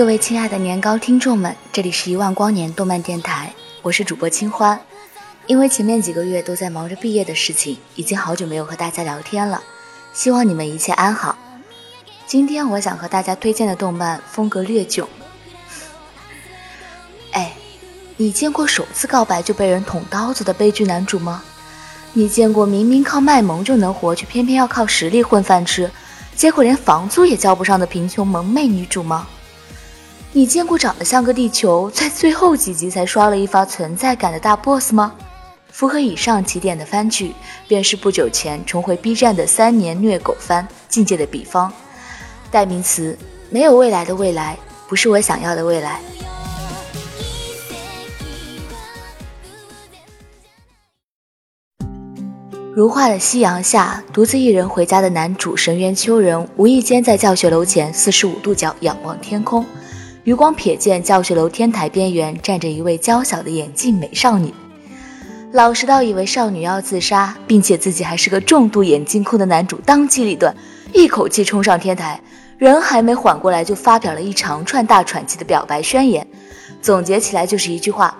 各位亲爱的年糕听众们，这里是一万光年动漫电台，我是主播清欢。因为前面几个月都在忙着毕业的事情，已经好久没有和大家聊天了，希望你们一切安好。今天我想和大家推荐的动漫风格略囧。哎，你见过首次告白就被人捅刀子的悲剧男主吗？你见过明明靠卖萌就能活，却偏偏要靠实力混饭吃，结果连房租也交不上的贫穷萌妹女主吗？你见过长得像个地球，在最后几集才刷了一发存在感的大 boss 吗？符合以上几点的番剧，便是不久前重回 B 站的三年虐狗番《境界的彼方》。代名词：没有未来的未来，不是我想要的未来。如画的夕阳下，独自一人回家的男主神原秋人，无意间在教学楼前四十五度角仰望天空，余光瞥见教学楼天台边缘站着一位娇小的眼镜美少女。老实到以为少女要自杀，并且自己还是个重度眼镜控的男主，当机立断，一口气冲上天台。人还没缓过来，就发表了一长串大喘气的表白宣言，总结起来就是一句话：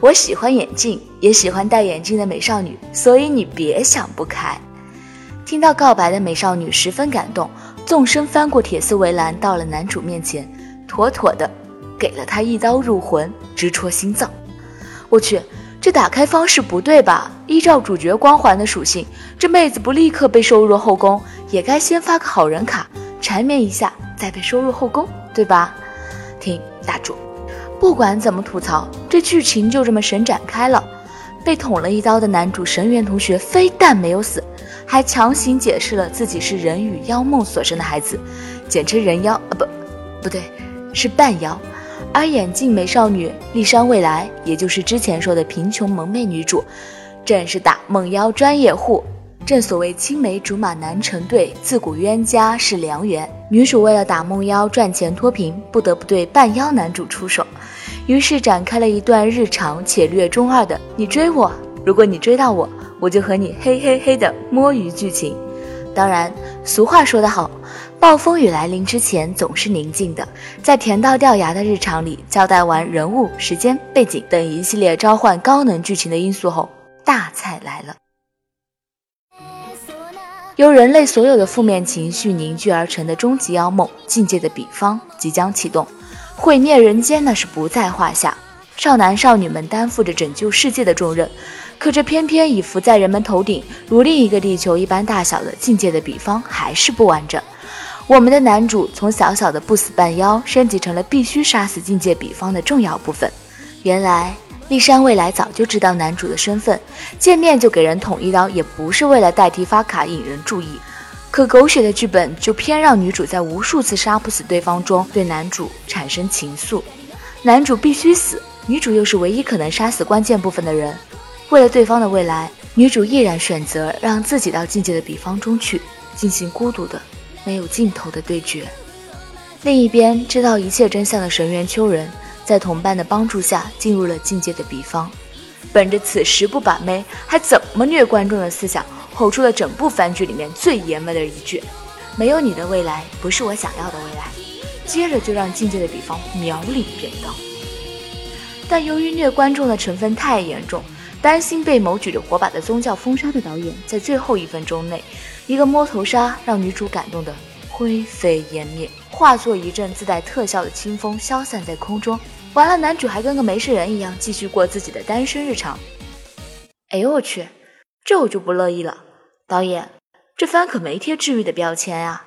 我喜欢眼镜，也喜欢戴眼镜的美少女，所以你别想不开。听到告白的美少女十分感动，纵身翻过铁丝围栏，到了男主面前，妥妥的给了他一刀入魂，直戳心脏。我去，这打开方式不对吧？依照主角光环的属性，这妹子不立刻被收入后宫，也该先发个好人卡。缠绵一下，再被收入后宫，对吧？停，打住，不管怎么吐槽，这剧情就这么神展开了。被捅了一刀的男主神原同学非但没有死，还强行解释了自己是人与妖梦所生的孩子，简称人妖啊，不，不对，是半妖。而眼镜美少女丽山未来，也就是之前说的贫穷萌妹女主，正是打梦妖专业户。正所谓青梅竹马难成对，自古冤家是良缘。女主为了打梦妖赚钱脱贫，不得不对半妖男主出手，于是展开了一段日常且略中二的“你追我，如果你追到我，我就和你嘿嘿嘿”的摸鱼剧情。当然，俗话说得好，暴风雨来临之前总是宁静的。在甜到掉牙的日常里交代完人物、时间、背景等一系列召唤高能剧情的因素后，大菜来了。由人类所有的负面情绪凝聚而成的终极妖梦境界的彼方即将启动，毁灭人间那是不在话下。少男少女们担负着拯救世界的重任，可这偏偏已浮在人们头顶如另一个地球一般大小的境界的彼方还是不完整。我们的男主从小小的不死半妖升级成了必须杀死境界彼方的重要部分。原来。丽山未来早就知道男主的身份，见面就给人捅一刀，也不是为了代替发卡引人注意。可狗血的剧本就偏让女主在无数次杀不死对方中对男主产生情愫。男主必须死，女主又是唯一可能杀死关键部分的人。为了对方的未来，女主毅然选择让自己到境界的彼方中去，进行孤独的、没有尽头的对决。另一边，知道一切真相的神原秋人。在同伴的帮助下，进入了境界的彼方，本着此时不把妹还怎么虐观众的思想，吼出了整部番剧里面最爷们的一句：“没有你的未来，不是我想要的未来。”接着就让境界的彼方秒领便当。但由于虐观众的成分太严重，担心被某举着火把的宗教封杀的导演，在最后一分钟内，一个摸头杀让女主感动的灰飞烟灭，化作一阵自带特效的清风消散在空中。完了，男主还跟个没事人一样继续过自己的单身日常。哎呦我去，这我就不乐意了，导演，这番可没贴治愈的标签啊。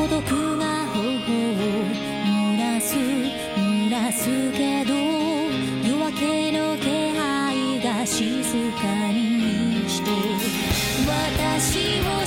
孤独が頬を濡らす濡らすけど夜明けの気配が静かにして私を